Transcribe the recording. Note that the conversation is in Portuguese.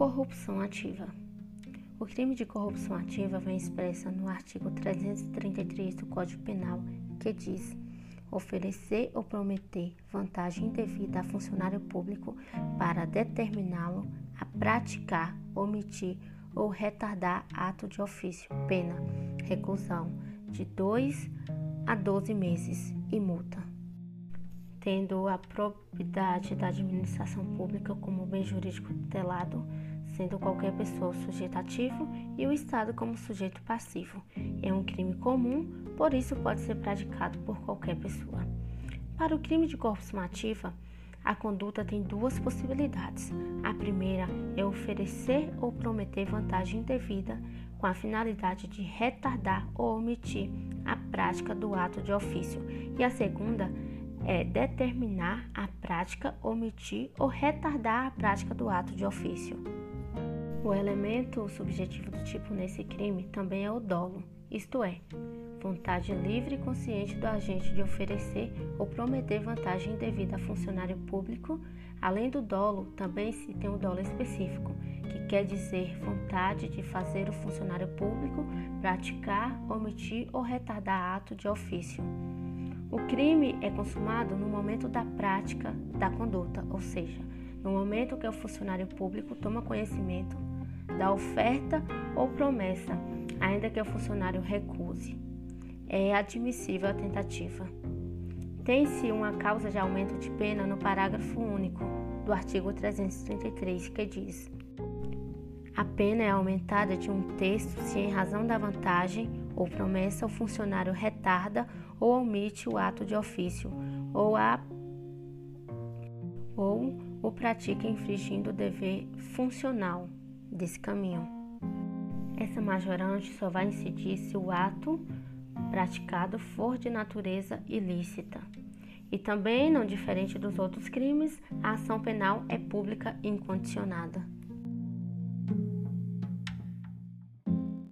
Corrupção ativa. O crime de corrupção ativa vem expressa no artigo 333 do Código Penal, que diz: oferecer ou prometer vantagem indevida a funcionário público para determiná-lo a praticar, omitir ou retardar ato de ofício, pena, reclusão de 2 a 12 meses e multa tendo a probidade da administração pública como bem jurídico tutelado, sendo qualquer pessoa o sujeito ativo e o Estado como sujeito passivo. É um crime comum, por isso pode ser praticado por qualquer pessoa. Para o crime de corrupção ativa, a conduta tem duas possibilidades. A primeira é oferecer ou prometer vantagem indevida com a finalidade de retardar ou omitir a prática do ato de ofício. E a segunda é determinar a prática, omitir ou retardar a prática do ato de ofício. O elemento subjetivo do tipo nesse crime também é o dolo, isto é, vontade livre e consciente do agente de oferecer ou prometer vantagem indevida a funcionário público. Além do dolo, também se tem o dolo específico, que quer dizer vontade de fazer o funcionário público praticar, omitir ou retardar ato de ofício. O crime é consumado no momento da prática da conduta, ou seja, no momento que o funcionário público toma conhecimento da oferta ou promessa, ainda que o funcionário recuse. É admissível a tentativa. Tem-se uma causa de aumento de pena no parágrafo único do artigo 333, que diz: a pena é aumentada de um terço se, em razão da vantagem ou promessa, o funcionário retarda ou omite o ato de ofício ou, a, ou o pratica infringindo o dever funcional desse caminho. Essa majorante só vai incidir se o ato praticado for de natureza ilícita. E também, não diferente dos outros crimes, a ação penal é pública e incondicionada.